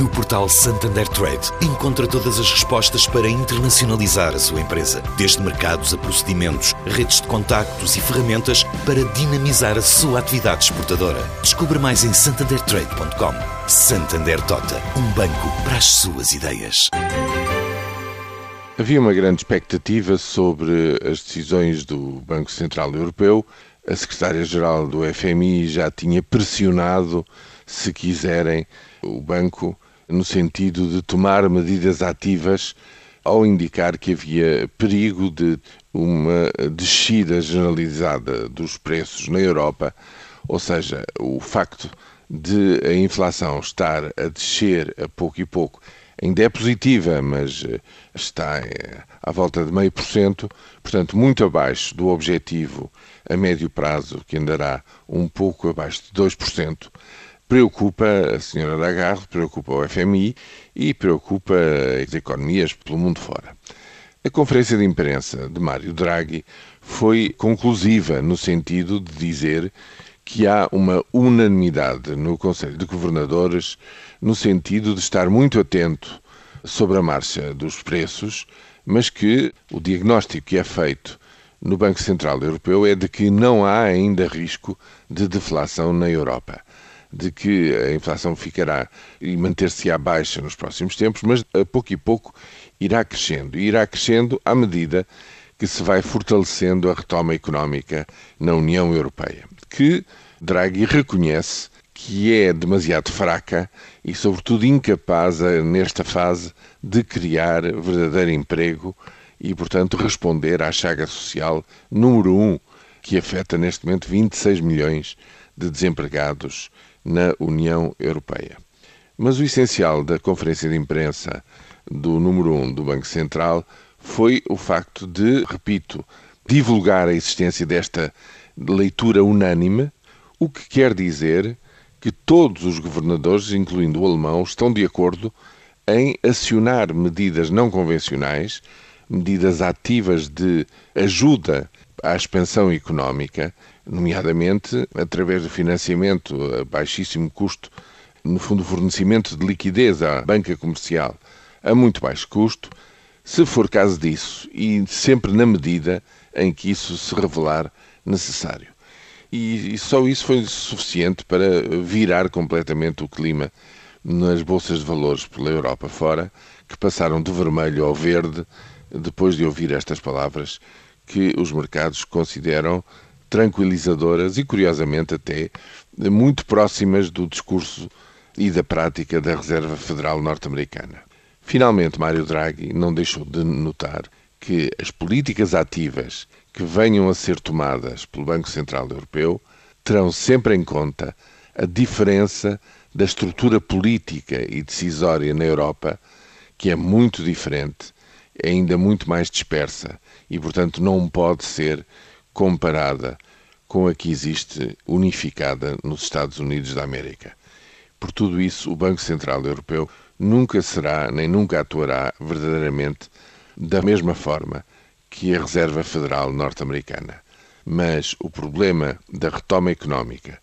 No portal Santander Trade, encontra todas as respostas para internacionalizar a sua empresa, desde mercados a procedimentos, redes de contactos e ferramentas para dinamizar a sua atividade exportadora. Descubra mais em santandertrade.com. Santander Tota, um banco para as suas ideias. Havia uma grande expectativa sobre as decisões do Banco Central Europeu. A secretária-geral do FMI já tinha pressionado, se quiserem, o banco no sentido de tomar medidas ativas ao indicar que havia perigo de uma descida generalizada dos preços na Europa, ou seja, o facto de a inflação estar a descer a pouco e pouco, ainda é positiva, mas está à volta de meio por cento, portanto muito abaixo do objetivo a médio prazo, que andará um pouco abaixo de 2%, preocupa a senhora Lagarde, preocupa o FMI e preocupa as economias pelo mundo fora. A conferência de imprensa de Mário Draghi foi conclusiva no sentido de dizer que há uma unanimidade no Conselho de Governadores no sentido de estar muito atento sobre a marcha dos preços, mas que o diagnóstico que é feito no Banco Central Europeu é de que não há ainda risco de deflação na Europa de que a inflação ficará e manter-se à baixa nos próximos tempos, mas a pouco e pouco irá crescendo. E irá crescendo à medida que se vai fortalecendo a retoma económica na União Europeia, que Draghi reconhece que é demasiado fraca e, sobretudo, incapaz, nesta fase, de criar verdadeiro emprego e, portanto, responder à chaga social número um, que afeta neste momento 26 milhões de desempregados na União Europeia. Mas o essencial da conferência de imprensa do número 1 um do Banco Central foi o facto de, repito, divulgar a existência desta leitura unânime, o que quer dizer que todos os governadores, incluindo o alemão, estão de acordo em acionar medidas não convencionais, medidas ativas de ajuda à expansão económica, nomeadamente através do financiamento a baixíssimo custo, no fundo, fornecimento de liquidez à banca comercial a muito baixo custo, se for caso disso, e sempre na medida em que isso se revelar necessário. E, só isso foi suficiente para virar completamente o clima nas bolsas de valores pela Europa fora, que passaram de vermelho ao verde depois de ouvir estas palavras que os mercados consideram tranquilizadoras e, curiosamente, até muito próximas do discurso e da prática da Reserva Federal Norte-Americana. Finalmente, Mário Draghi não deixou de notar que as políticas ativas que venham a ser tomadas pelo Banco Central Europeu terão sempre em conta a diferença da estrutura política e decisória na Europa, que é muito diferente, ainda muito mais dispersa e, portanto, não pode ser comparada com a que existe unificada nos Estados Unidos da América. Por tudo isso, o Banco Central Europeu nunca será nem nunca atuará verdadeiramente da mesma forma que a Reserva Federal Norte-Americana. Mas o problema da retoma económica,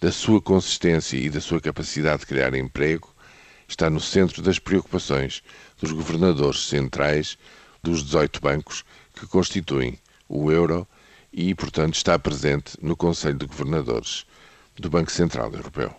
da sua consistência e da sua capacidade de criar emprego está no centro das preocupações dos governadores centrais dos 18 bancos que constituem o euro e, portanto, está presente no Conselho de Governadores do Banco Central Europeu.